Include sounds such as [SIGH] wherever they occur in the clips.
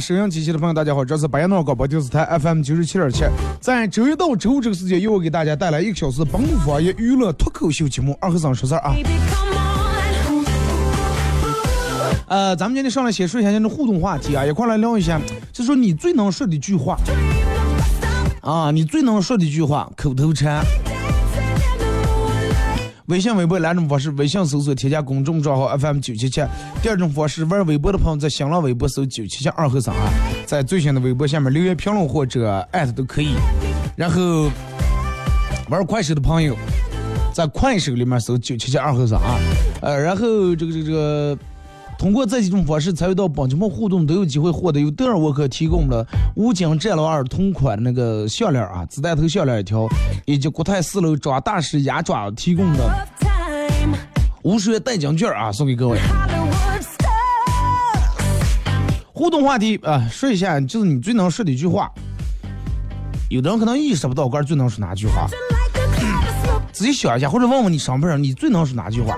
收音机前的朋友，大家好，这是白彦淖尔广播电视台 FM 九十七点七，在周一到周五这个时间，又我给大家带来一个小时本土方言娱乐脱口秀节目《二和尚说事儿》啊。呃，咱们今天上来先说一下今天的互动话题啊，一块来聊一下，就说你最能说的一句话。啊，你最能说的一句话，口头禅。微信、微博两种方式：微信搜索添加公众账号 FM 九七七；第二种方式，玩微博的朋友在新浪微博搜九七七二和三啊，在最新的微博下面留言评论或者艾特都可以。然后玩快手的朋友在快手里面搜九七七二和三啊，呃，然后这个这个这个通过这几种方式参与到帮节目互动，都有机会获得由德尔沃克提供的五金战狼二同款那个项链啊，子弹头项链一条，以及国泰四楼抓大师牙爪提供的五十元代金券啊，送给各位。互动话题啊，说一下就是你最能说的一句话。有的人可能意识不到，个最能说哪句话，自己想一下，或者问问你上边人，你最能说哪句话。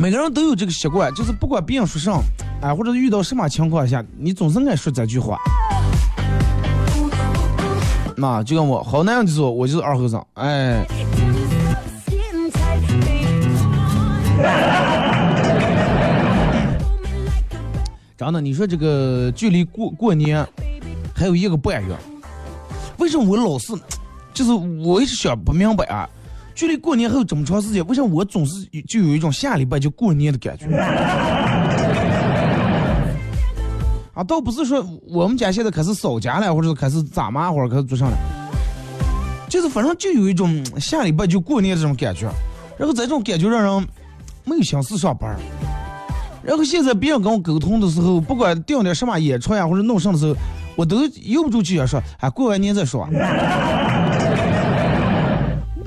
每个人都有这个习惯，就是不管别人说啥，哎，或者遇到什么情况下，你总是爱说这句话。那就跟我好男人就说，我就是二和尚，哎。[LAUGHS] 真的，你说这个距离过过年还有一个半月，为什么我老是，就是我一直想不明白啊？距离过年还有这么长时间，为什么我总是就有一种下礼拜就过年的感觉？[LAUGHS] 啊，倒不是说我们家现在开始扫家了，或者开始咋嘛，或者开始做上了，就是反正就有一种下礼拜就过年这种感觉，然后这种感觉让人没有心思上班。然后现在别人跟我沟通的时候，不管定点什么演出呀，或者弄上的时候，我都由不住就想说，哎，过完年再说。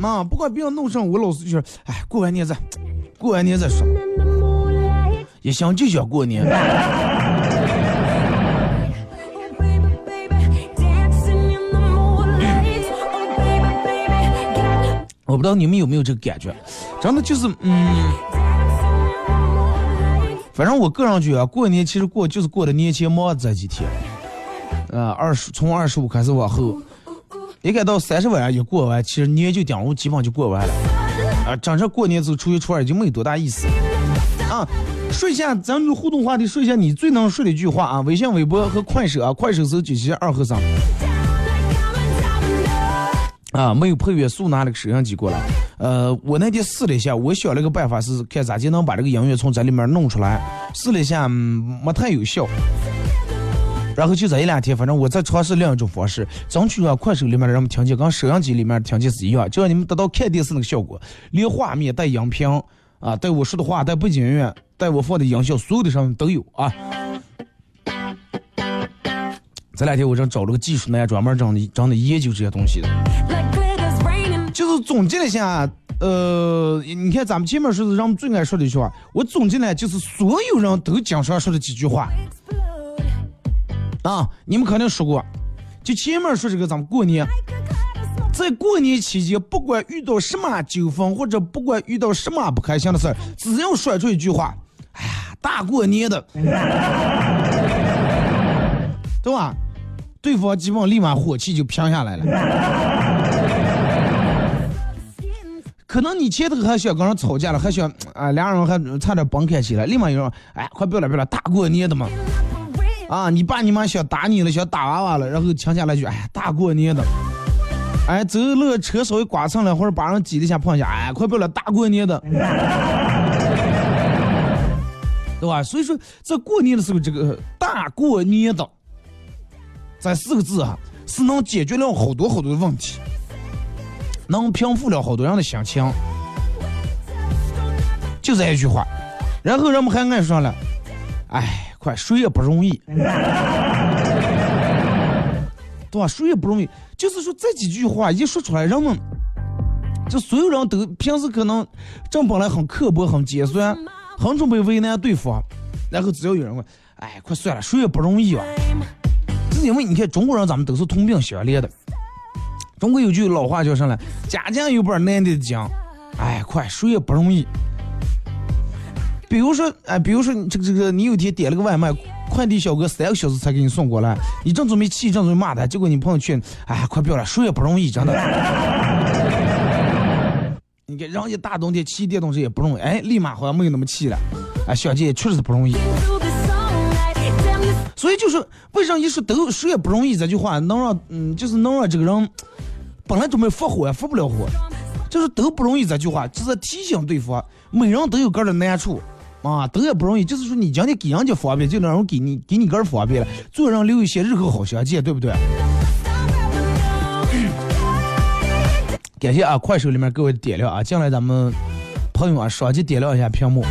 妈，不管别人弄上，我老是就说，哎，过完年再，过完年再说。一想就想过年。[LAUGHS] 我不知道你们有没有这个感觉，真的就是，嗯，反正我个人觉得，过年其实过就是过的年前忙这几天，啊，二十从二十五开始往后，应该到三十晚上一过完，其实年就顶我基本就过完了，啊，真正过年走初一初二就没有多大意思，啊。说一下咱们互动话题，说一下你最能说的一句话啊！微信、微博和快手啊，快手搜九七二和尚啊，没有配乐，速拿了个摄像机过来。呃，我那天试了一下，我想了个办法是看咋就能把这个音乐从这里面弄出来。试了一下，嗯没太有效。然后就这一两天，反正我在尝试另一种方式，争取让快手里面的人们听见跟摄像机里面听见是一样，就让你们得到看电视那个效果，连画面带音频啊，带我说的话，带背景音乐。带我放的音效，所有的上面都有啊。这两天我正找了个技术呢，专门整的整的研究这些东西的。就是总结了一下，呃，你看咱们前面说的，人们最爱说的一句话，我总结呢就是所有人都经常说的几句话。啊，你们肯定说过，就前面说这个咱们过年。在过年期间，不管遇到什么纠纷，或者不管遇到什么不开心的事儿，只要说出一句话：“哎呀，大过年的，[LAUGHS] 对吧？”对方基本立马火气就平下来了。可能你前头还想跟人吵架了，还想啊，两人还差点崩开起来，立马有人哎，快别了别了，大过年的嘛，啊，你爸你妈想打你了，想打娃娃了，然后强下来句：“哎，大过年的。”哎，走路车稍微刮蹭了，或者把人挤了一下碰一下，哎，快不了，大过年的，对吧？所以说，在过年的时候，这个大过年的这四个字啊，是能解决了好多好多的问题，能平复了好多人的心情，就这一句话。然后人们还爱说了，哎，快谁也不容易。[LAUGHS] 对吧？谁也不容易。就是说这几句话一说出来，人们就所有人都平时可能正本来很刻薄、很尖酸、很准备为难对方，然后只要有人问，哎，快算了，谁也不容易吧。是因为你看中国人，咱们都是同病相怜的。中国有句老话叫什么？家家有本难念的经。哎，快，谁也不容易。比如说，哎，比如说这个这个，你有天点了个外卖。快递小哥三个小时才给你送过来，你正准备气，正准备骂他，结果你朋友圈，哎，快别了，谁也不容易，真的。[LAUGHS] 你看，人家大冬天骑电动车也不容易，哎，立马好像没有那么气了，哎，小姐确实不容易。所以就是为啥一说都谁也不容易这句话，能让嗯，就是能让这个人本来准备发火也发不了火，就是都不容易这句话，就是提醒对方，每人都有个的难处。啊，都也不容易，就是说你今天给人家方便，就让人给你给你个人方便了，做人留一些日后好相见，对不对？感谢啊，快手里面各位点亮啊，进来咱们朋友啊，双击点亮一下屏幕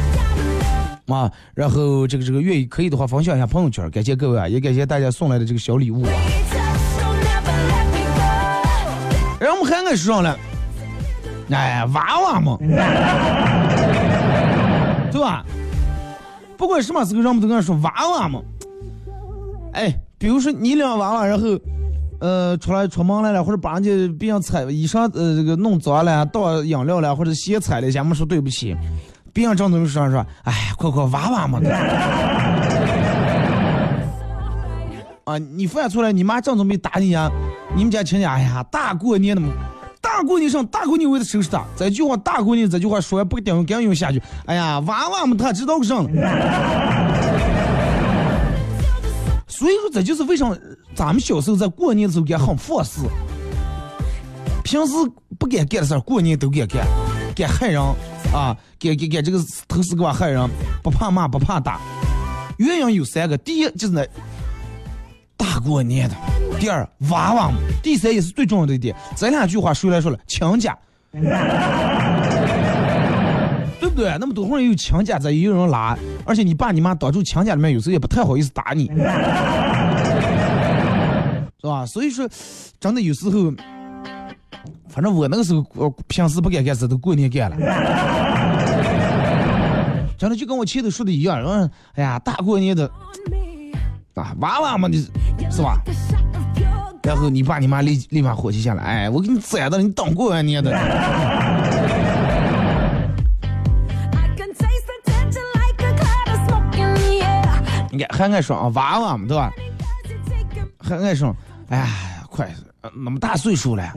啊，然后这个这个愿意可以的话分享一下朋友圈，感谢各位啊，也感谢大家送来的这个小礼物啊。然后我们还爱说上了，哎，娃娃嘛，[LAUGHS] 对吧？不管什么时候，人们都跟他说娃娃嘛。哎，比如说你俩娃娃，然后，呃，出来出门来了，或者把人家别人踩衣裳，呃，这个弄脏了，倒饮料了，或者鞋踩了一下，没说对不起。别人正东西上说，哎，快快娃娃嘛。[LAUGHS] 啊，你犯错了，你妈正准备打你啊，你们家亲家，哎呀，大过年的嘛。大过年上，大过年为了收拾他。这句话，大过年这句话说完不顶，赶紧用下去。哎呀，娃娃们他知道个什么？[LAUGHS] 所以说，这就是为什么咱们小时候在过年的时候干很放肆，平时不敢干的事，过年都敢干，敢害人啊，敢敢敢这个头四个害人，不怕骂，不怕打。原因有三个，第一就是那大过年的。第二，娃娃嘛。第三也是最重要的一点，这两句话谁来说了？亲家，[LAUGHS] 对不对？那么多会儿有亲家在，也有人拉，而且你爸你妈当住亲家里面，有时候也不太好意思打你，[LAUGHS] 是吧？所以说，真的有时候，反正我那个时候，我平时不敢干事，都过年干了。[LAUGHS] 真的就跟我前头说的一样，嗯，哎呀，大过年的，啊，娃娃嘛，你是吧？然后你爸你妈立立马火气下来，哎，我给你宰了，你当过完年的。你看还爱说啊，娃娃嘛，对吧？还爱说，哎呀，快那么大岁数了。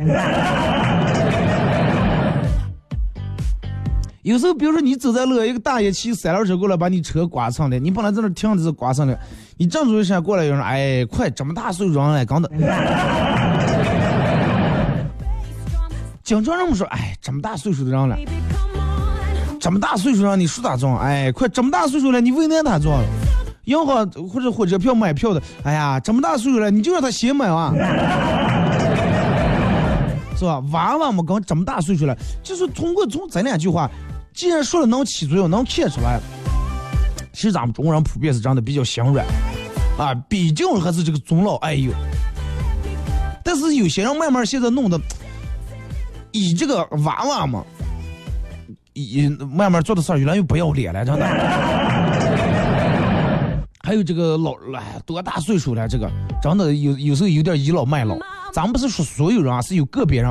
有时候，比如说你走在路，一个大爷骑三轮车过来，把你车刮蹭了。你本来在那停着是刮蹭了，你正准备闪过来，有人哎，快这么大岁数人了，刚的。经常人们说，哎，这么大岁数的人了，这么大岁数让你说咋装？哎，快这么大岁数了，你为难他装？银行或者火车票买票的，哎呀，这么大岁数了，你就让他先买啊，[LAUGHS] 是吧？娃娃嘛，刚这么大岁数了，就是通过从这两句话。既然说了能起作用，能看出来，其实咱们中国人普遍是长得比较心软，啊，毕竟还是这个尊老爱幼。但是有些人慢慢现在弄的，以这个娃娃嘛，以慢慢做的事儿越来越不要脸了，真的。[LAUGHS] 还有这个老哎多大岁数了？这个真的有有时候有点倚老卖老。咱们不是说所有人啊，是有个别人。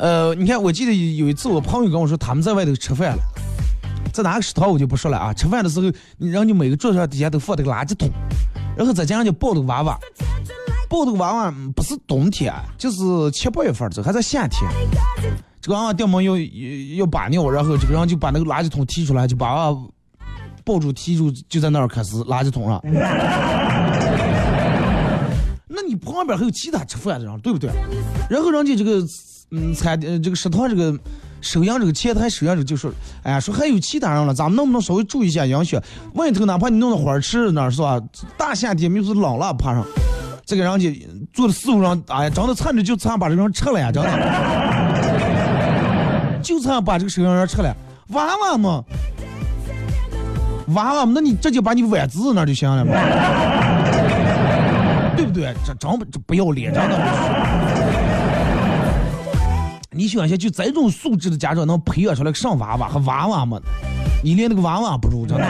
呃，你看，我记得有一次，我朋友跟我说，他们在外头吃饭了，在哪个食堂我就不说了啊。吃饭的时候，你让你每个桌上底下都放这个垃圾桶，然后再加上就抱这个娃娃，抱这个娃娃不是冬天，就是七八月份这还在夏天。这个娃娃掉毛要要把尿，然后这个人就把那个垃圾桶提出来，就把娃娃抱住提住，就在那儿开始垃圾桶上。那你旁边还有其他吃饭的人，对不对？然后人家这个。嗯，餐呃这个食堂这个收银这个前台收银这就说，哎呀，说还有其他人了，咱们能不能稍微注意一下影响？外头哪怕你弄的花儿吃那是吧？大夏天没是冷了，爬上，这个人家坐的四五张，哎呀，长得惨的就差把这个人撤了呀，真的，就差把这个收银员撤了，娃娃嘛，娃娃嘛，那你直接把你崴子那就行了嘛，对不对？这真不这不要脸，真的。你想一下，就这种素质的家长能培养出来个上娃娃和娃娃吗？你连那个娃娃不如，真的。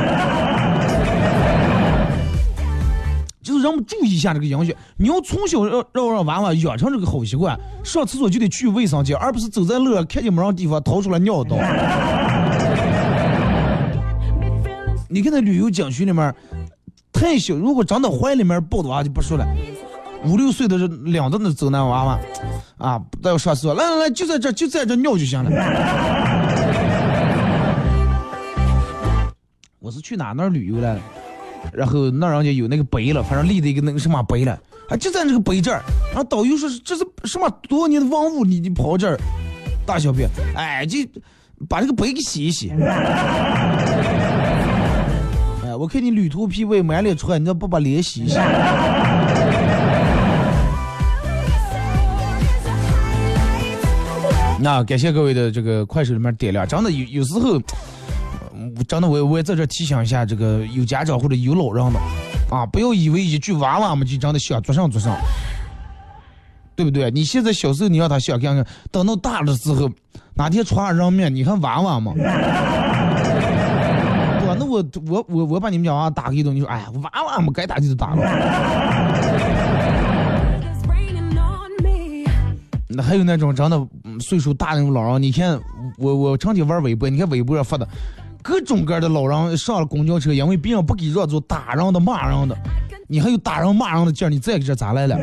就是让我们注意一下这个影响。你要从小让让让娃娃养成这个好习惯，上厕所就得去卫生间，而不是走在路上看见没人地方掏出来尿道。你看那旅游景区里面，太小，如果长到怀里面抱的娃就不说了。五六岁的两着那走那娃娃，啊，都要上厕所，来来来，就在这就在这尿就行了。[LAUGHS] 我是去哪那儿旅游了，然后那人家有那个碑了，反正立的一个那个什么碑了，啊，就在这个碑这儿。然后导游说这是什么多年的文物，你你跑这儿大小便，哎，就把这个碑给洗一洗。[LAUGHS] 哎，我看你旅途疲惫，满脸出汗，你咋不把脸洗一洗？那感谢各位的这个快手里面点亮，真的有有时候，真的我我也在这提醒一下这个有家长或者有老人的，啊，不要以为一句娃娃嘛就真的想做上做上，对不对？你现在小时候你让他想看看，等到大了之后，哪天出上人面，你看娃娃嘛，[LAUGHS] 对吧？那我我我我把你们家娃打个一顿，你说哎呀娃娃嘛该打就打了。还有那种真的岁数大那种老人，你看我我成天玩微博，你看微博上发的，各种各样的老人上了公交车，因为别人不给让座，打人的骂人的，你还有打人骂人的劲儿，你再搁这咋来了？[LAUGHS]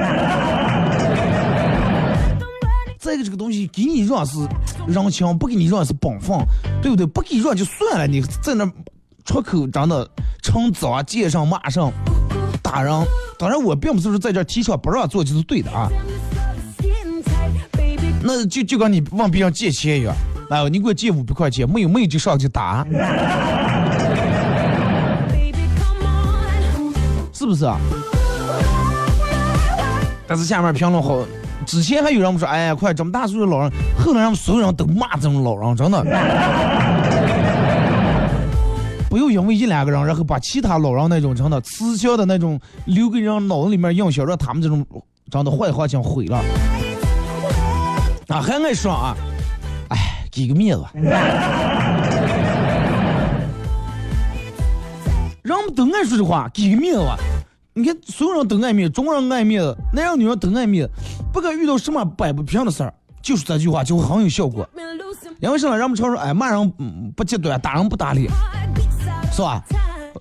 再一个这个东西给你让是人情，不给你让是本分，对不对？不给让就算了，你在那出口真的趁早见上骂上打人，当然我并不是说在这提倡不让座就是对的啊。那就就跟你问别人借钱一样，哎，你给我借五百块钱，没有没有就上去打。是不是啊？但是下面评论好，之前还有人说，哎呀，快这么大岁数老人，后来让所有人都骂这种老人，真的。[LAUGHS] 不要因为一两个人，然后把其他老人那种真的慈祥的那种留给人脑子里面印象，让他们这种真的坏话讲毁了。啊，还爱说啊，哎，给个面子。[LAUGHS] 人们都爱说这话，给个面子。你看，所有人都爱面子，中国人爱面子，男人女人都爱面子。不管遇到什么摆不平的事儿，就是这句话就会很有效果。因为什么？人们常说，哎，骂人不极端，打人不打脸，是吧？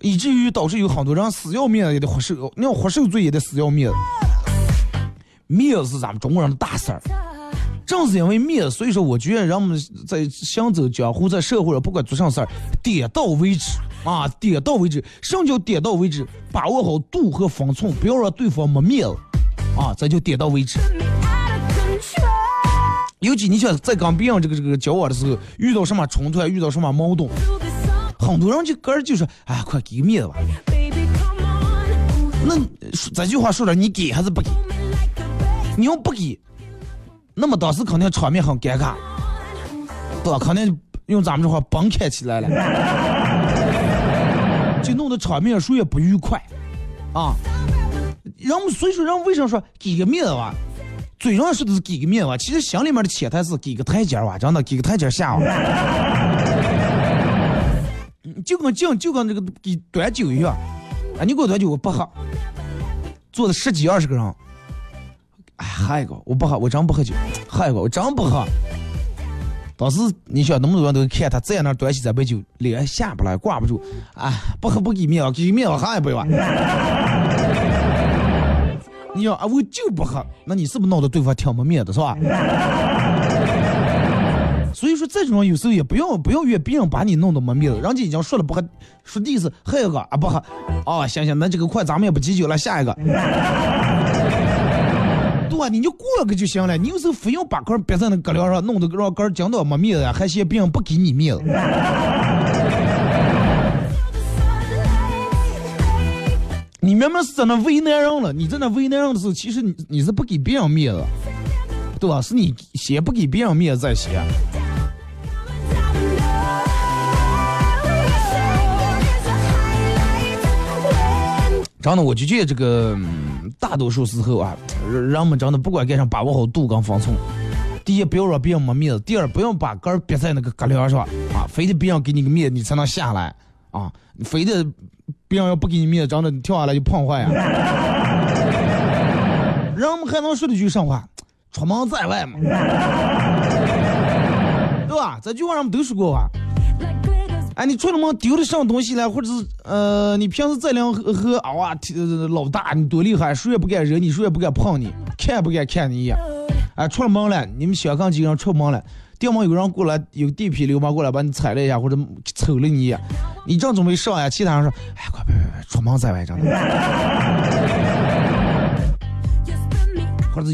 以至于导致有很多人死要面子也得活受，你要活受罪也得死要面子。面子是咱们中国人的大事儿。正是因为面子，所以说我觉得人们在行走江湖，在社会上不管做啥事儿，点到为止啊，点到为止。什么叫点到为止？把握好度和分寸，不要让对方没面子啊，这就点到为止。尤其你想在跟别人这个这个交往的时候，遇到什么冲突，遇到什么矛盾，很多人就个人就说：“哎，快给个面子吧。”那这句话说的，你给还是不给？你要不给？那么当时肯定场面很尴尬，对吧？肯定用咱们这话崩开起来了，就弄得场面谁也不愉快，啊！人们所以说，人为什么说给个面子吧？嘴上说的是给个面子，其实心里面的潜台词给个台阶吧，真的给个台阶下吧。就跟敬就跟这个给端酒一样，啊，你给我端酒我不喝，坐了十几二十个人。哎，喝一个，我不喝，我真不喝酒。喝一个，我真不喝。当时你想那么多人都看他在那端起这杯酒，脸下不来，挂不住。哎，不喝不给面子，给面子喝一杯吧。你要啊，我就不喝，那你是不是闹得对方挺没面子是吧？所以说这种有时候也不用不要怨别人把你弄得没面子，人家已经说了不喝，说第一次喝一个啊不喝，哦行行，那这个快咱们也不急酒了，下一个。对你就过个就行了。你有时候非要把杆别在那搁梁上，弄得让杆讲到没面子，还嫌别人不给你面子。你明明是在那为难人了，你在那为难人的时候，其实你你是不给别人面子，对吧？是你先不给别人面子再先。真的，我就觉得这个大多数时候啊，人们真的不管干啥，把握好度跟分寸。第一，不要让别人没面子；第二，不要把杆儿别在那个隔梁上啊，非得别人给你个面子，你才能下来啊。你非得别人要不给你面子，真的你跳下来就碰坏啊。[LAUGHS] 人们还能说的句什么话？出门在外嘛，对吧？这句话人们都说过吧？哎，你出了门丢了什么东西了？或者是呃，你平时在两和和啊哇，老大你多厉害，谁也不敢惹你，谁也不敢碰你，看也不敢看你一眼。哎，出了门了，你们香港几个人出门了，店门有人过来，有地痞流氓过来把你踩了一下，或者瞅了你一眼，你正准备上呀，其他人说，哎，快别别别，出门在外，真的。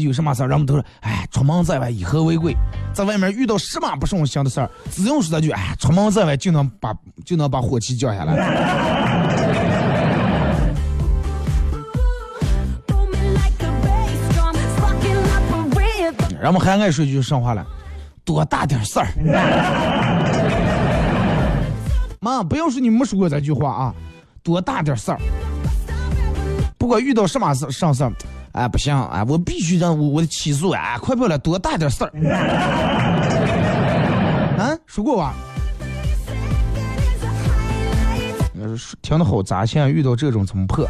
有什么事儿，人们都说，哎，出门在外以和为贵。在外面遇到什么不顺心的事儿，只用说这句，哎，出门在外就能把就能把火气降下来。人们还爱说句上话了？多大点事儿？妈，不要说你没说过这句话啊！多大点事儿？不管遇到什么事上事儿。哎，不行，哎，我必须让我我的起诉，哎，快不了，多大点事儿？[LAUGHS] 啊，说过吧？听的好杂，现在，遇到这种怎么破？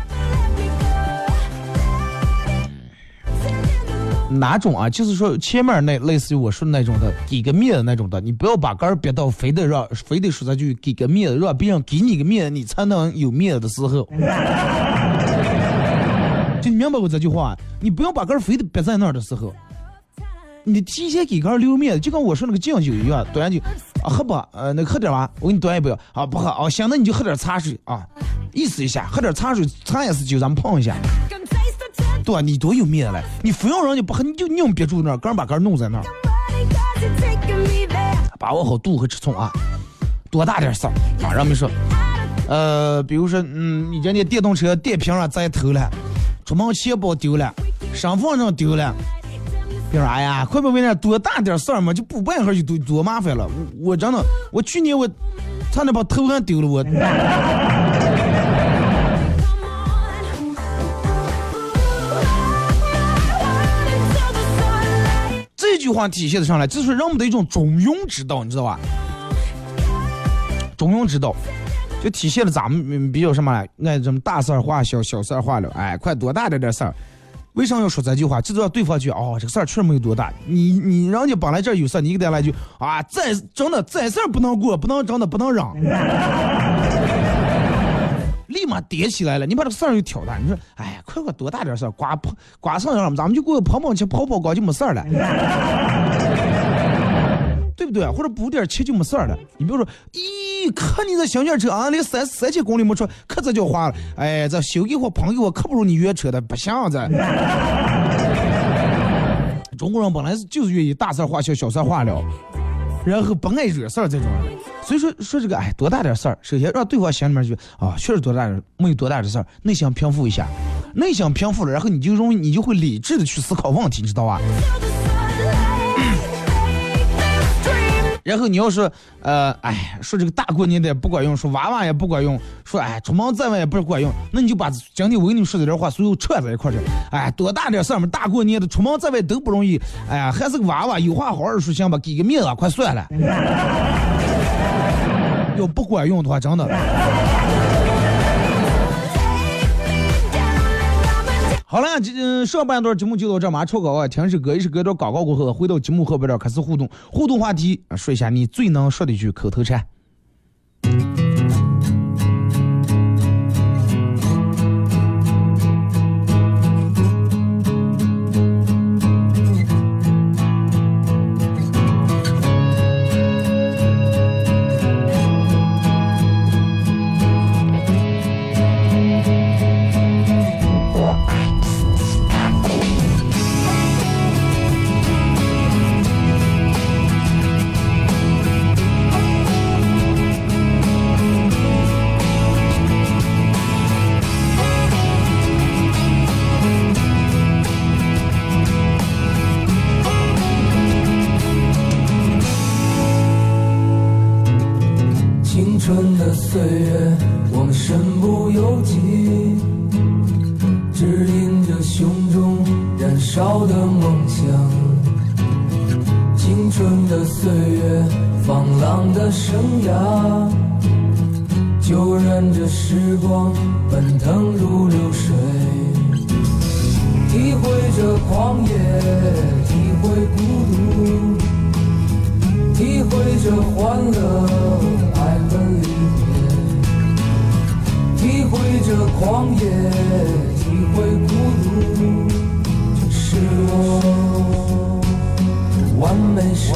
哪种啊？就是说前面那类似于我说的那种的，给个面子那种的，你不要把杆儿别到，非得让，非得说咱就给个面子，让别人给你个面子，你才能有面子的时候。就明白我这句话，你不要把杆儿非得憋在那儿的时候，你提前给杆儿留面子，就跟我说那个敬酒一样，端酒啊喝吧，呃，那喝点吧，我给你端一杯啊，不喝啊，行，那你就喝点茶水啊，意思一下，喝点茶水，茶也是酒，咱们碰一下，对？你多有面子嘞，你非要人家不喝，你就硬憋住那儿，杆把杆儿弄在那儿，把握好度和尺寸啊，多大点事儿啊？人们说，呃，比如说，嗯，你家那电动车电瓶啊栽头了，出门钱包丢了，身份证丢了。别说，哎呀，快别为那多大点事儿嘛，就不办一下就多多麻烦了。我我真的，我去年我差点把头还丢了我。[LAUGHS] 这句话体现的上来，就是人们的一种中庸之道，你知道吧？中庸之道，就体现了咱们比较什么呢？爱什么大事儿化小，小事儿化了。哎，快多大点点事儿？为啥要说这句话？就是让对方觉得哦，这个事儿确实没有多大。你你人家本来这有事儿，你给他来句啊，这真的这事儿不能过，不能真的不能让。[LAUGHS] 立马叠起来了，你把这个事儿又挑大，你说，哎，快快多大点事儿，刮刮上了，咱们就过个跑跑去跑跑高就没事儿了，对不对？或者补点漆就没事儿了。你比如说，咦，看你这小轿车啊，连三三千公里没出，可这叫花了。哎，这修给我碰给我，可不如你原车的，不像这。[LAUGHS] 中国人本来就是愿意大事化小，小事化了。然后不爱惹事儿这种，所以说说这个哎多大点事儿，首先让对方心里面就啊确实多大点没有多大的事儿，内心平复一下，内心平复了，然后你就容易你就会理智的去思考问题，你知道吧？然后你要是呃哎说这个大过年的不管用，说娃娃也不管用，说哎出门在外也不管用，那你就把今天我跟你说的这话所有串在一块去，哎多大点事儿嘛，大过年的出门在外都不容易，哎呀还是个娃娃，有话好好说行吧，给个面子快算了。要不管用的话，真的。好了，这上半段节目就到这，马上抽稿啊，听首歌，一首歌段广告过后，回到节目后边儿开始互动，互动话题说一下你最能说的一句口头禅。狂野体会孤独是我。完美生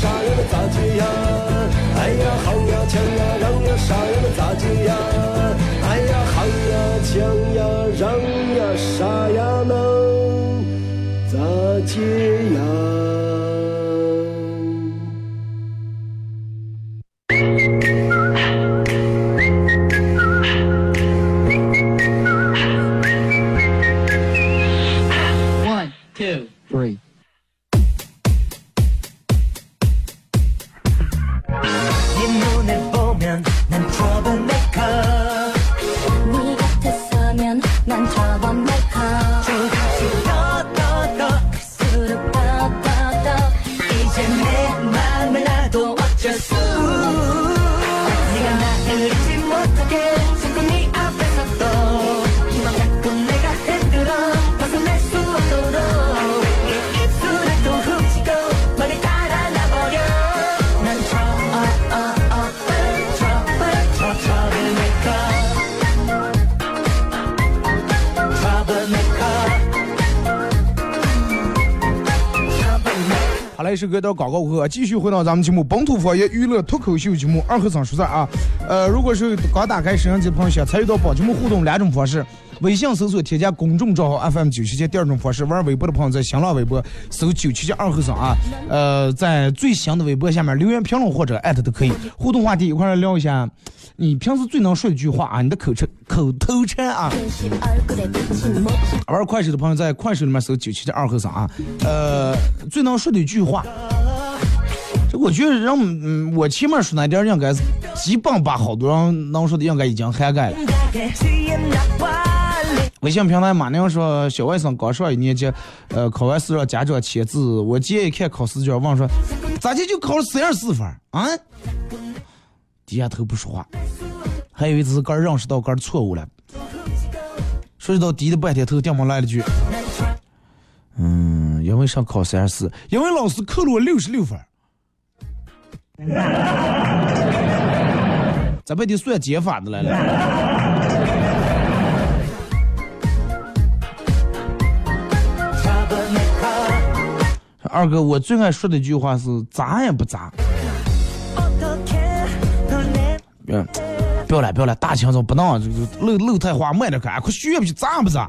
啥呀？那咋接呀？哎呀，好呀，强呀，让呀，啥呀？那咋接呀？哎呀，好呀，强呀，让呀，啥呀？能咋接？呀来是隔到广告过后，继续回到咱们节目本土方言娱乐脱口秀节目二和尚说事啊。呃，如果是刚打开摄像机的朋友，想参与到本节目互动两种方式：微信搜索添加公众账号 FM 九七七；第二种方式，玩微博的朋友在新浪微博搜九七七二和尚啊。呃，在最新的微博下面留言评论或者艾特都可以。互动话题一块来聊一下，你平时最能说一句话啊？你的口吃口头禅啊？玩快手的朋友在快手里面搜九七的二和尚啊。呃，最能说的一句话。这我觉得让嗯，我前面说那点应该是基本把好多人能说的应该已经涵盖了。微信平台马娘说小外甥刚上一年级，呃，考完试让家长签字。我姐一看考试卷，问说咋的就考了三十四分啊？低下头不说话，还以为只是刚认识到刚错误了。说到低了半天头，电话来了句。嗯，因为上考三十四，因为老师扣了我六十六分。咱不得算减法的来了。二哥，我最爱说的一句话是砸也不砸。嗯，不要了，不要了，大清早不闹，这个露露太花，慢点开，快学不去，咋不咋？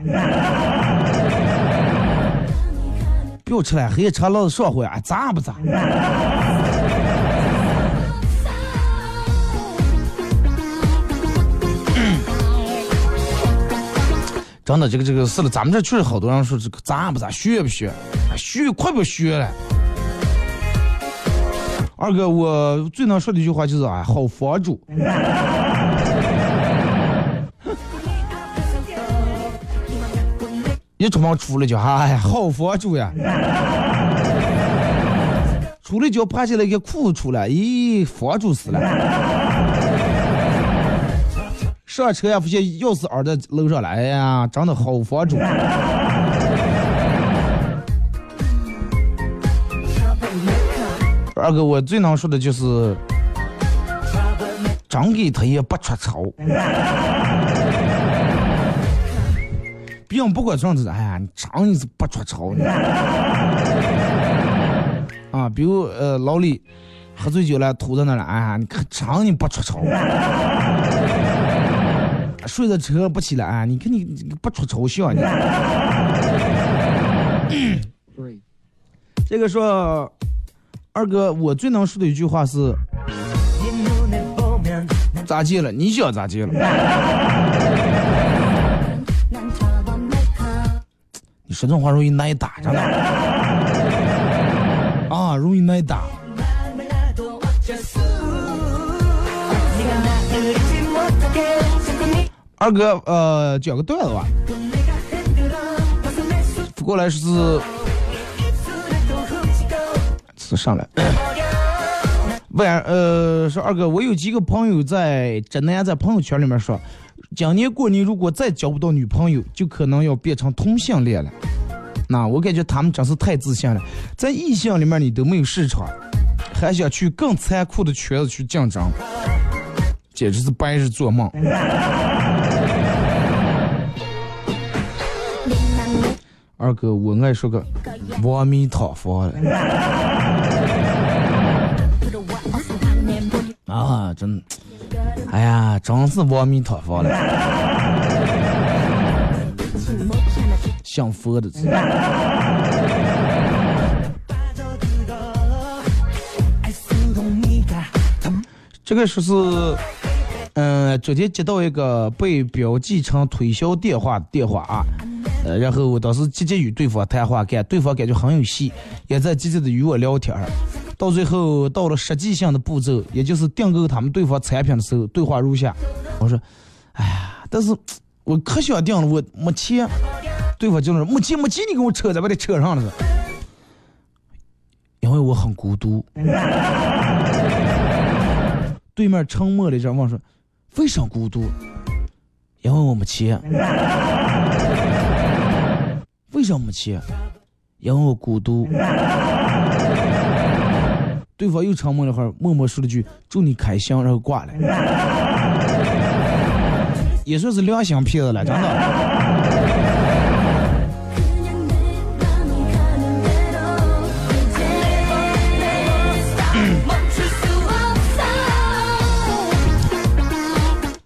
不要吃了，黑夜吃老子上火啊，咋不咋？真的，这个这个是了，咱们这确实好多人说这个咋不咋，学不学？学快不学了？二哥，我最能说的一句话就是啊，好房主。[LAUGHS] 一出门出来就哎呀，好房主呀！出来就爬起来一个裤子出来，咦，房主死了。上车呀发现钥匙耳在楼上了，哎呀，真的好房主。二哥，我最能说的就是，长给他也不出丑。别人不管这样子，哎呀，你长你是不出丑呢。啊，比如呃，老李喝醉酒了，吐在那了，哎呀，你看长你不出丑。睡在车不起来，啊，你看你不出丑笑你。这个说，二哥，我最能说的一句话是，咋接了？你想咋接了？你说这话容易挨打，真的啊，容易挨打。二哥，呃，讲个段子吧。过来是是上来。晚呃，说二哥，我有几个朋友在浙南，在朋友圈里面说。今年过年如果再交不到女朋友，就可能要变成同性恋了。那我感觉他们真是太自信了，在异性里面你都没有市场，还想去更残酷的圈子去竞争，简直是白日做梦。二哥，我爱说个阿弥陀佛了。啊，真，哎呀，真是阿弥陀佛了，像佛的。这个说是，嗯，昨天接到一个被标记成推销电话的电话啊。呃，然后我当时积极与对方谈话，感对方感觉很有戏，也在积极的与我聊天儿。到最后到了实际性的步骤，也就是订购他们对方产品的时候，对话如下：我说，哎呀，但是我可想订了，我没钱。对方就说没钱没钱，你给我扯在把这扯上了？因为我很孤独。[LAUGHS] 对面沉默了一阵，问说，为啥孤独？因为我没钱。为什么没钱？因为我孤独。对方又沉默了会儿，默默说了句“祝你开心”，然后挂了。[LAUGHS] 也算是良心骗子了，真的。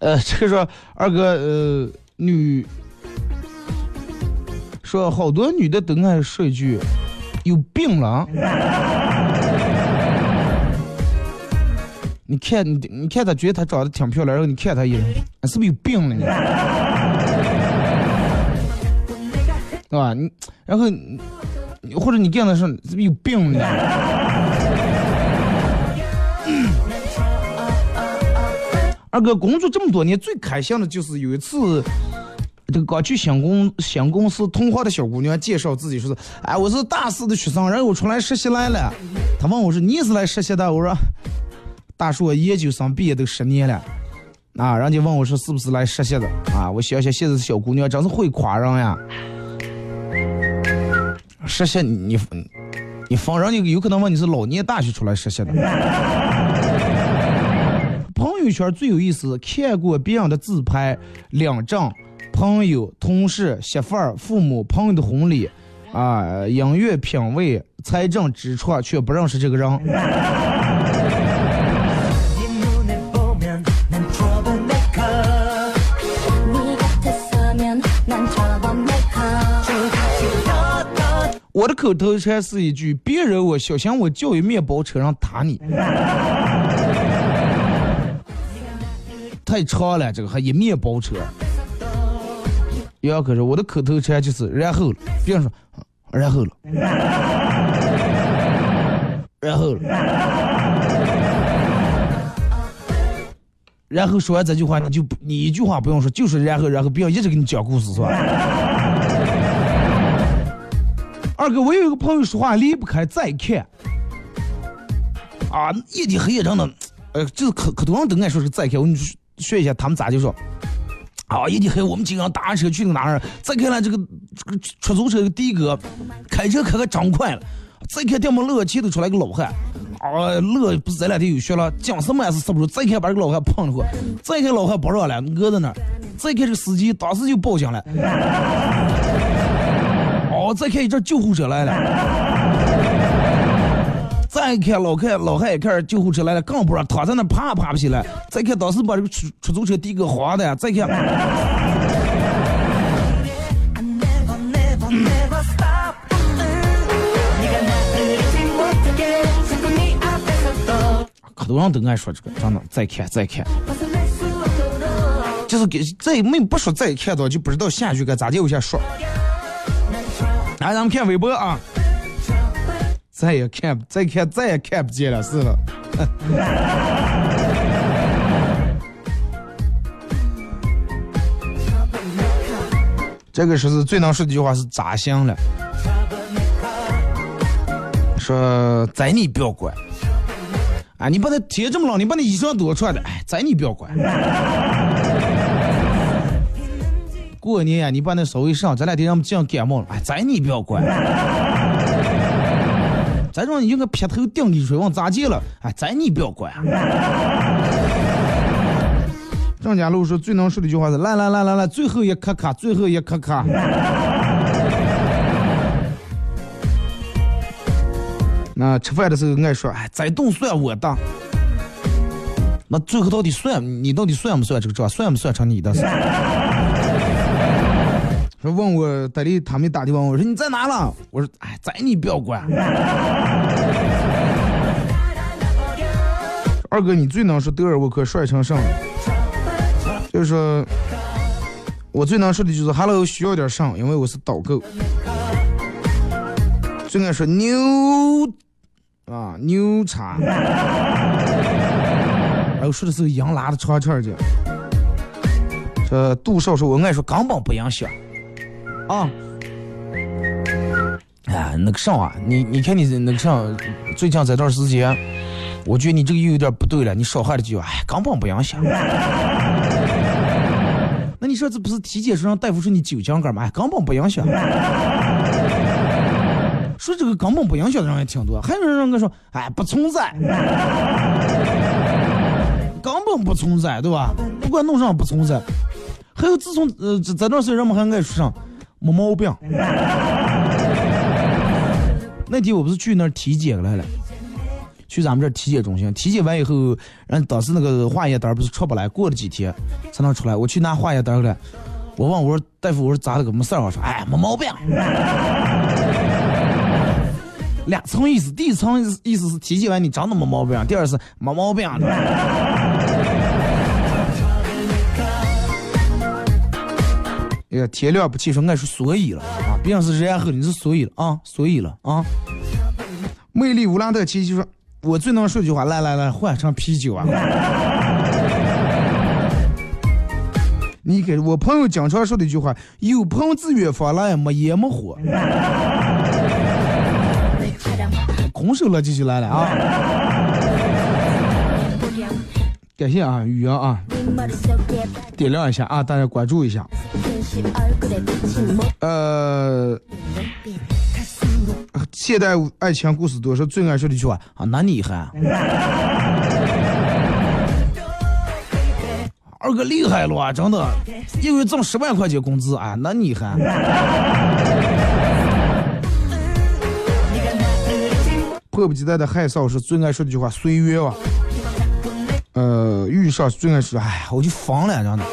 [COUGHS] 呃，这个说二哥，呃，女。说好多女的都爱说一句有病了。[LAUGHS] 你看你你看她觉得她长得挺漂亮，然后你看她一眼，是不是有病了呢？[LAUGHS] 对吧？你然后或者你干的是是不是有病呢？二哥工作这么多年，最开心的就是有一次。这个刚去新公新公司，通话的小姑娘介绍自己说是，哎，我是大四的学生，然后我出来实习来了。她问我说，你是来实习的？我说，大叔，研究生毕业都十年了。啊，人家问我说，是不是来实习的？啊，我想想，现在小姑娘真是会夸人呀。实习你你放人家有可能问你是老年大学出来实习的。[LAUGHS] 朋友圈最有意思，看过别人的自拍领证。朋友、同事、媳妇儿、父母、朋友的婚礼，啊，音乐品味、财政支出，却不认识这个人。我的口头禅是一句：别惹我，小心我叫一面包车上打你。太长了，这个还一面包车。杨可说：“我的口头禅就是然后了，别人说然后了，然后了，然后说完这句话，你就你一句话不用说，就是然后然后，不要一直给你讲故事，是吧？”二哥，我有一个朋友说话离不开再看，啊，夜的黑夜真的，呃，就是可可多人都爱说是再看，我跟你学一下，他们咋就说？啊！一天黑，我们经常打车去那哪儿？再看了这个这个出租车的的哥，开车开个真快了。再看掉么乐气都出来个老汉，啊，乐不是这两天有学了，讲什么也是说不出。再看把这个老汉碰了，再看老汉不让了，搁在那儿。再看这司机当时就报警了。哦，再看一阵救护车来了。[LAUGHS] 再看老看老汉一看救护车来了，更不让躺在那爬爬不起来。再看当时把这个出出租车的哥划的，再看，可多人都爱说这个，真的。再看再看，就是给再没不说再看到就不知道下句该咋就下说。来，咱们看微博啊。再也看再看再也看不见了，是了。[LAUGHS] 这个说是最能说的一句话是扎心了。说在你不要管，啊，你把他天这么冷，你把那衣裳多穿的，哎，在你不要管。过年呀，你把那稍微上，咱俩得让我们这样感冒了，哎，咱你不要管。[LAUGHS] 咱说你用个劈头顶你水往咋接了？哎，咱你不要管。张家路说最能说的一句话是：来来来来来，最后一颗卡，最后一颗卡。[LAUGHS] 那吃饭的时候爱说：哎，这顿算我的。那最后到底算你到底算不算这个账？算不算成你的？说问我代理他们打电话，我说你在哪了？我说哎，在你不要管。[LAUGHS] 二哥，你最能说德尔沃克帅成什么？就是说，我最能说的就是 “hello”，需要点上，因为我是导购。最爱说牛啊牛叉，然后说的是羊拉的串串去。这杜少说，我爱说根本不影响。啊，哎，那个啥啊，你你看你那个啥，最近这段时间，我觉得你这个又有点不对了。你少喝了句，哎，根本不影响。[LAUGHS] 那你说这不是体检说让大夫说你酒精干嘛？哎，根本不影响。[LAUGHS] 说这个根本不影响的人也挺多，还有人跟说，哎，不存在，[LAUGHS] 根本不存在，对吧？不管弄上不存在。还有自从呃这这段时间人们还爱说上。没毛病。[LAUGHS] 那天我不是去那儿体检来了，去咱们这体检中心体检完以后，人当时那个化验单不是出不来，过了几天才能出来。我去拿化验单了，我问我说大夫我说咋了个没事儿？我说哎没毛病。[LAUGHS] 两层意思，第一层意思是体检完你真的没毛病，第二是没毛病。哎呀，天亮不起床，俺是所以了啊，别人是然后你是所以了啊，所以了啊。魅力乌兰特奇就说，我最能说句话，来来来，换成啤酒啊。你给我朋友经常说的一句话，有朋自远方来，没烟没火。空手了继续来了啊。感谢啊，宇阳啊，点亮一下啊，大家关注一下。呃，现代爱情故事多，是最爱说的一句话啊，那你还？[LAUGHS] 二哥厉害了啊，真的，一个月挣十万块钱工资啊，那你还？迫不及待的害臊是最爱说的一句话，岁月啊。呃，遇上最爱说，哎，我就疯了，真的。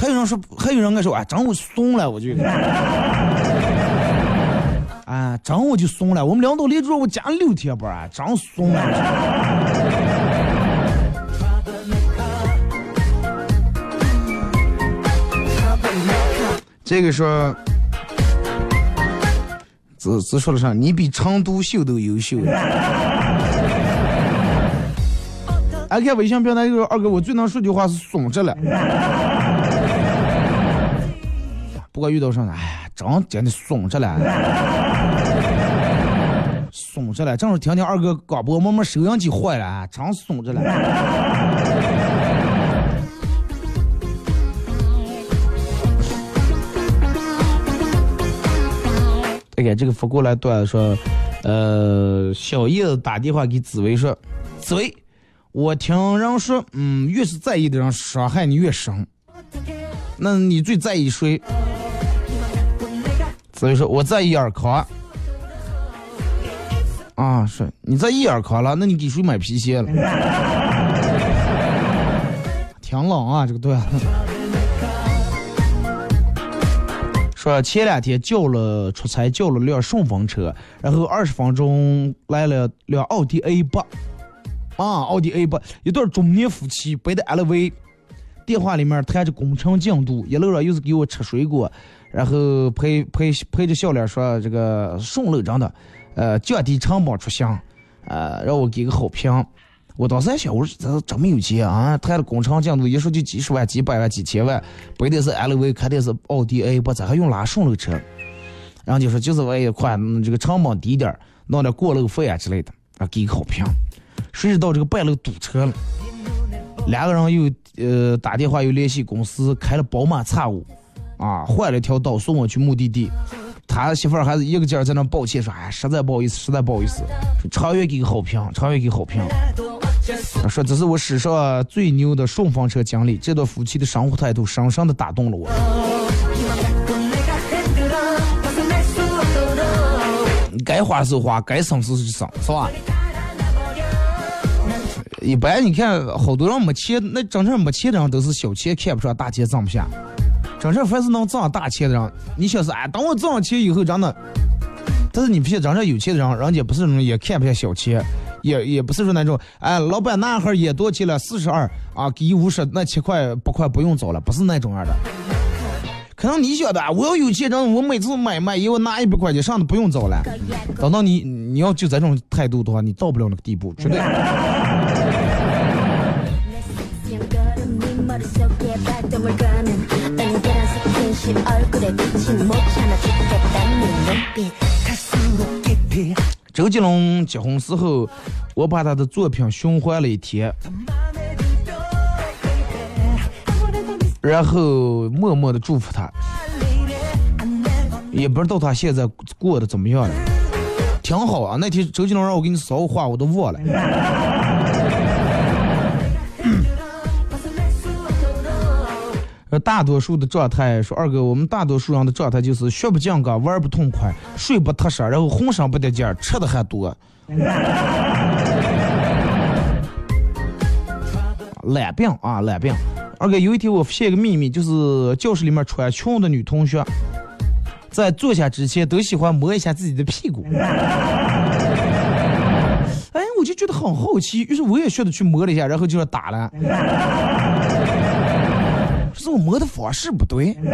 还有人说，还有人爱说，哎，真我怂了，我就，[LAUGHS] 啊，真我就怂了。我们领导连着我加六天班啊，真怂了。这个说，只只说了啥？你比成都秀都优秀。俺，看微信平台，就是二哥，我最能说句话是怂着了。不管遇到啥，哎呀，真真的怂着了，怂着了。正是听听二哥广播，我们收音机坏了，真怂着了。哎呀，这个发过来段说，呃，小叶子打电话给紫薇说，紫薇。我听人说，嗯，越是在意的人，伤害你越深。那你最在意谁？所以说，我在意尔康。啊，是你在意尔康了？那你给谁买皮鞋了？[LAUGHS] 挺冷啊，这个对。[LAUGHS] 说前两天叫了出差，叫了辆顺风车，然后二十分钟来了辆奥迪 A 八。啊，奥迪 A 八，一对中年夫妻背的 LV，电话里面谈着工程进度，一路上又是给我吃水果，然后陪陪陪着笑脸说这个顺路真的，呃，降低成本出行，呃，让我给个好评。我当时还想，我说这真没有钱啊，谈的工程进度一说就几十万、几百万、几千万，背的是 LV，开的是奥迪 A 八，咋还用拉顺路车？然后就说就是为块这个成本低点弄点过路费啊之类的，啊，给个好评。谁知道这个半路堵车了，两个人又呃打电话又联系公司开了宝马叉五，啊，换了一条道送我去目的地。他媳妇儿还是一个劲儿在那抱歉说：“哎，实在不好意思，实在不好意思。”长远给个好评，长远给好评。说这是我史上最牛的顺风车经历，这对夫妻的生活态度深深的打动了我。该花是花，该省是省，是吧？一般你看，好多人没钱，那真正没钱的人都是小钱看不上，大钱挣不下。真正凡是能挣大钱的人，你想是哎，等我挣钱以后，真的。但是你不像真正有钱的人，人家不是那种也看不下小钱，也也不是说那种哎，老板那盒烟多钱了？四十二啊，给五十，那七块八块不用找了，不是那种样的。可能你晓得，我要有钱人，我每次买买烟，我拿一百块钱上都不用找了。等到你你要就这种态度的话，你到不了那个地步，绝对。周杰伦结婚时候，我把他的作品循环了一天，然后默默的祝福他，也不知道他现在过得怎么样了，挺好啊。那天周杰伦让我给你捎个话，我都忘了。大多数的状态说二哥，我们大多数人的状态就是学不进岗，玩不痛快，睡不踏实，然后浑身不得劲儿，吃的还多。懒病啊，懒病。二哥，有一天我发现一个秘密，就是教室里面穿裙的女同学，在坐下之前都喜欢摸一下自己的屁股。哎，我就觉得很好奇，于是我也学着去摸了一下，然后就要打了。是我摸的方式不对，[LAUGHS]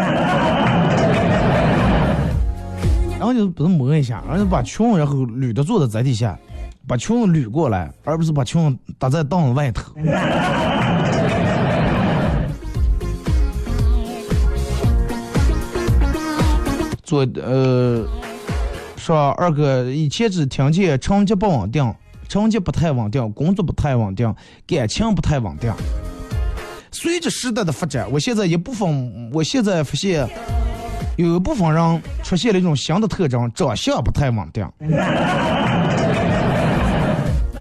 然后就把它磨一下，然后把裙然后捋的坐在载体下，把裙捋过来，而不是把裙子搭在凳子外头。做呃，说二哥以前只听见成绩不稳定，成绩不太稳定，工作不太稳定，感情不太稳定。随着时代的发展，我现在一部分，我现在发现，有一部分人出现了一种新的特征，长相不太稳定。[LAUGHS]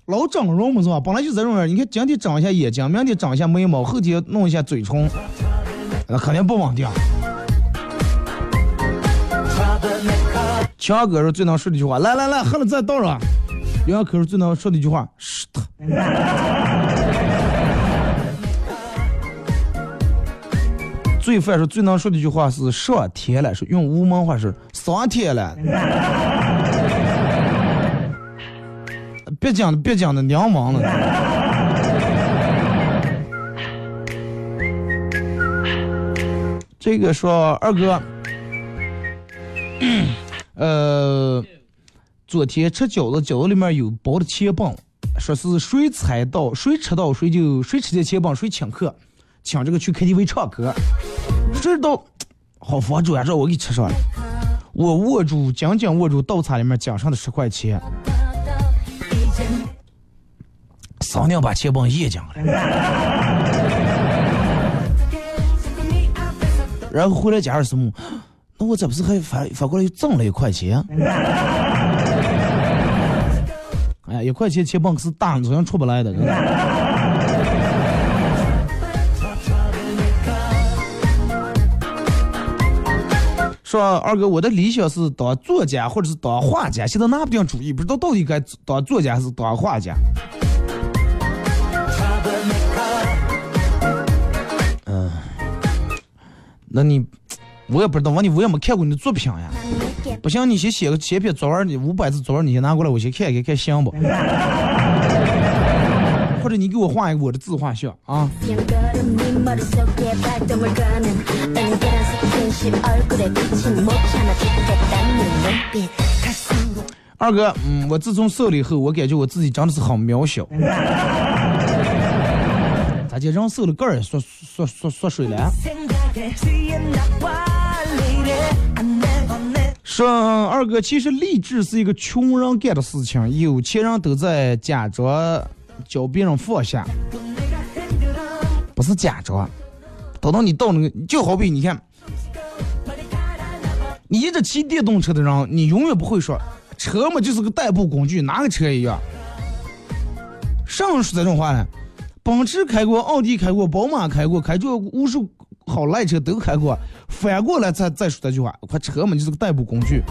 老整容嘛是吧？本来就这种人，你看今天长一下眼睛，明天长一下眉毛，后天弄一下嘴唇，那肯定不稳定。强哥说最能说的一句话，来来来，喝了再倒上。杨哥是最能说的一句话，是他。罪犯说最能说的一句话是上天了，说用吴门话是上天了。[LAUGHS] 别讲的，别讲的，娘亡了。这个说二哥，[COUGHS] 呃，昨天吃饺子，饺子里面有包的钱棒，说是谁猜到，谁吃到，谁就谁吃的钱棒，谁请客。请这个去 KTV 唱歌，这道好房主呀，让我给吃上了。我握住，紧紧握住刀叉里面奖上的十块钱，嫂娘把钱包掖进了，然后回来家二什么？那我这不是还反反过来又挣了一块钱？[LAUGHS] 哎呀，一块钱钱包可是大好像出不来的。说二哥，我的理想是当作家或者是当画家，现在拿不定主意，不知道到底该当作家还是当画家。嗯，那你我也不知道，问你我也没看过你的作品呀。不行，你先写个写篇作文，你五百字作文，你先拿过来，我先看一看，看行不？[LAUGHS] 或者你给我画一个我的自画像啊。二哥，嗯，我自从瘦了以后，我感觉我自己真的是很渺小。[LAUGHS] 咋就人瘦了个儿缩缩缩缩水了？说二哥，其实励志是一个穷人干的事情，有钱人都在假装。教别人放下，不是假装。等到你到那个，就好比你看，你一直骑电动车的人，你永远不会说车嘛就是个代步工具，哪个车一样。上说这种话呢？奔驰开过，奥迪开过，宝马开过，开过无数好赖车都开过。反过来再再说这句话，快车嘛就是个代步工具。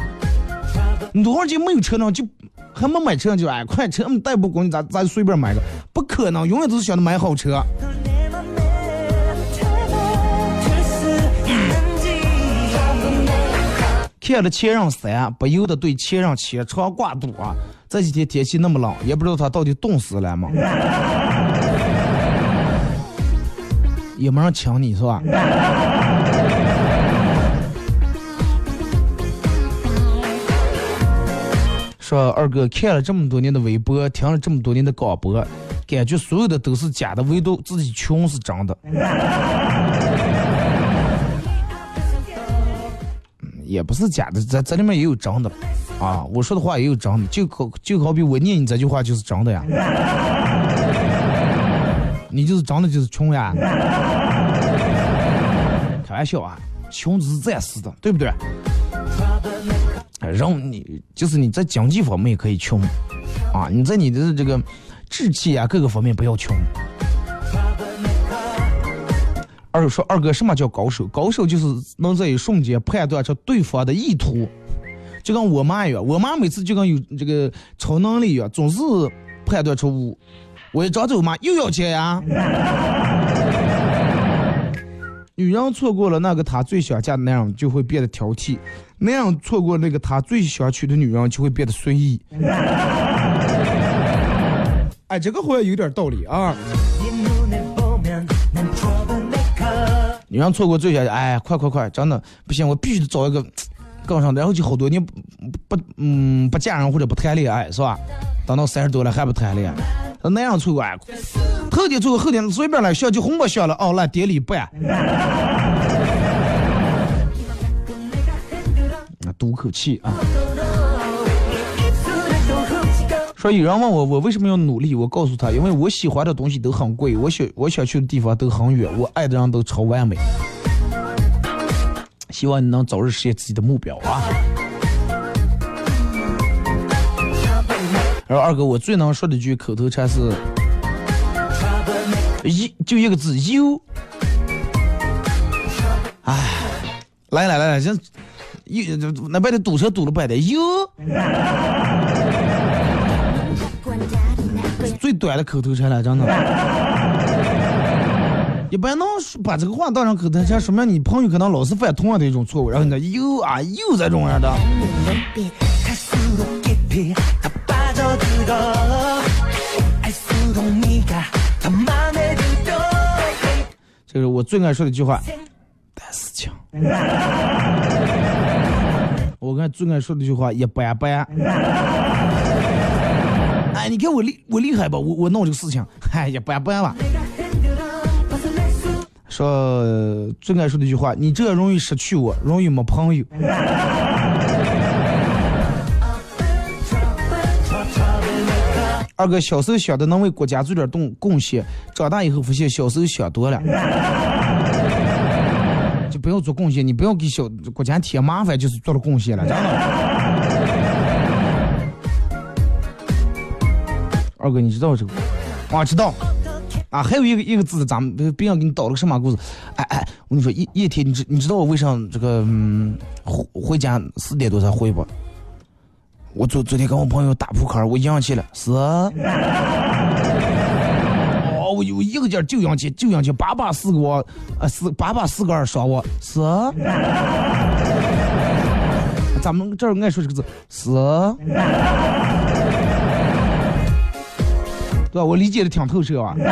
你多少钱没有车呢？就还没买车就哎，快车嘛代步工具，咱咱随便买个，不可能，永远都是想着买好车。看了前任三，不由得对前任牵肠挂肚啊！这几天天气那么冷，也不知道他到底冻死了吗？也没人请你是吧？说二哥看了这么多年的微博，听了这么多年的广播，感觉所有的都是假的，唯独自己穷是真的。也不是假的，在这里面也有真的，啊，我说的话也有真的，就好就好比我念你这句话就是真的呀，[LAUGHS] 你就是真的就是穷呀，[LAUGHS] 开玩笑啊，穷只是暂时的，对不对？让你就是你在经济方面可以穷，啊，你在你的这个志气啊各个方面不要穷。二说二哥，什么叫高手？高手就是能在一瞬间判断出对方的意图，就跟我妈一样。我妈每次就跟有这个超能力一样，总是判断出我我一张嘴，我妈又要钱呀。女人错过了那个她最想嫁的男人，就会变得挑剔；男人错过那个他最想娶的女人，就会变得随意。哎，这个好像有点道理啊。女人错过最想，哎，快快快，真的不行，我必须得找一个 [TSK] 更上的，然后就好多年不嗯不嫁人或者不谈恋爱，是吧？等到三十多了还不谈恋爱，那样错过，哎，头天错过后天随便来，小就红包小了，哦，来典礼办。[LAUGHS] 那赌口气啊！说有人问我，我为什么要努力？我告诉他，因为我喜欢的东西都很贵，我想我想去的地方都很远，我爱的人都超完美。希望你能早日实现自己的目标啊！然后二哥，我最能说的一句口头禅是一就一个字优。哎，来来来来，这又那边的堵车堵了半天，优。最短的口头禅了，真的。[LAUGHS] 一般能把这个话当成口头禅，说明你朋友可能老是犯同样的一种错误，然后呢又啊又这种样的。这是我最爱说的一句话，但是强。[LAUGHS] 我跟最爱说的一句话，一般般。哎，你看我厉我厉害吧？我我弄这个事情，嗨，一般般吧。说最爱说的一句话，你这容易失去我，容易没朋友。[LAUGHS] 二哥小时候想的能为国家做点动贡献，长大以后发现小时候想多了。[LAUGHS] 就不要做贡献，你不要给小国家添麻烦，就是做了贡献了，真的。二哥，你知道这个？啊，知道。啊，还有一个一个字，咱们别别人给你倒了个什么故事？哎哎，我跟你说，一一天，你知你知道我为啥这个嗯回回家四点多才回不？我昨昨天跟我朋友打扑克，我赢去了，是。哦，我我一个劲就赢去，就赢去，八把四个我，呃，四八把四个二耍我，是。[LAUGHS] 咱们这儿爱说这个字，是。对吧？我理解的挺透彻啊。[LAUGHS]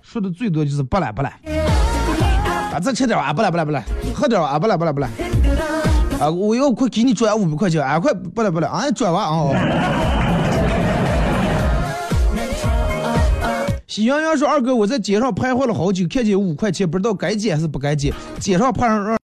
说的最多就是不来不来，啊，再吃点啊，不来不来不来，喝点啊，不来不来不来，啊，我要快给你转五百块钱，啊，快不来不来，啊，转完啊。喜羊羊说：“二哥，我在街上徘徊了好久，看见五块钱，不知道该捡还是不该捡。街上碰上。”